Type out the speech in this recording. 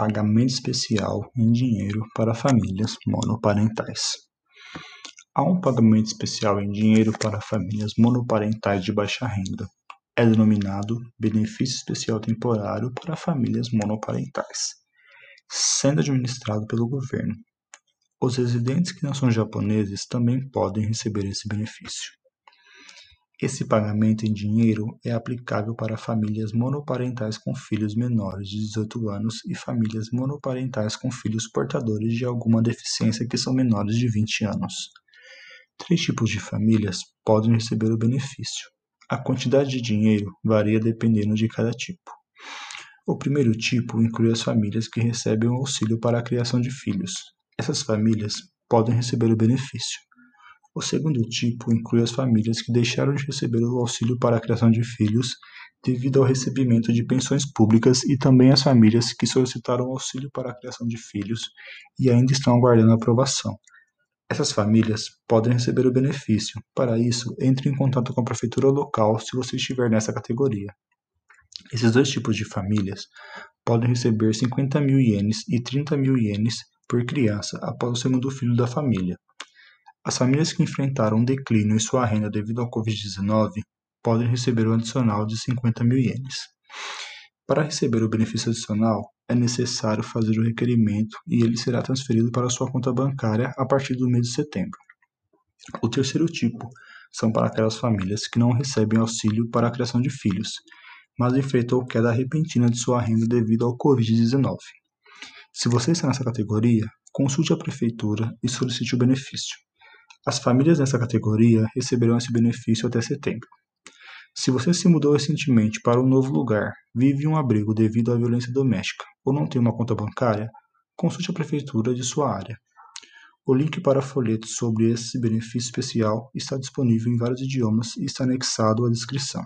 Pagamento especial em dinheiro para famílias monoparentais. Há um pagamento especial em dinheiro para famílias monoparentais de baixa renda. É denominado Benefício Especial Temporário para Famílias Monoparentais, sendo administrado pelo governo. Os residentes que não são japoneses também podem receber esse benefício. Esse pagamento em dinheiro é aplicável para famílias monoparentais com filhos menores de 18 anos e famílias monoparentais com filhos portadores de alguma deficiência que são menores de 20 anos. Três tipos de famílias podem receber o benefício. A quantidade de dinheiro varia dependendo de cada tipo. O primeiro tipo inclui as famílias que recebem o auxílio para a criação de filhos. Essas famílias podem receber o benefício. O segundo tipo inclui as famílias que deixaram de receber o auxílio para a criação de filhos devido ao recebimento de pensões públicas e também as famílias que solicitaram auxílio para a criação de filhos e ainda estão aguardando aprovação. Essas famílias podem receber o benefício. Para isso, entre em contato com a prefeitura local se você estiver nessa categoria. Esses dois tipos de famílias podem receber 50 mil ienes e 30 mil ienes por criança após o segundo filho da família. As famílias que enfrentaram um declínio em sua renda devido ao Covid-19 podem receber um adicional de 50 mil ienes. Para receber o benefício adicional, é necessário fazer o requerimento e ele será transferido para sua conta bancária a partir do mês de setembro. O terceiro tipo são para aquelas famílias que não recebem auxílio para a criação de filhos, mas enfrentou queda repentina de sua renda devido ao Covid-19. Se você está nessa categoria, consulte a prefeitura e solicite o benefício. As famílias nessa categoria receberão esse benefício até setembro. Se você se mudou recentemente para um novo lugar, vive em um abrigo devido à violência doméstica ou não tem uma conta bancária, consulte a prefeitura de sua área. O link para folhetos sobre esse benefício especial está disponível em vários idiomas e está anexado à descrição.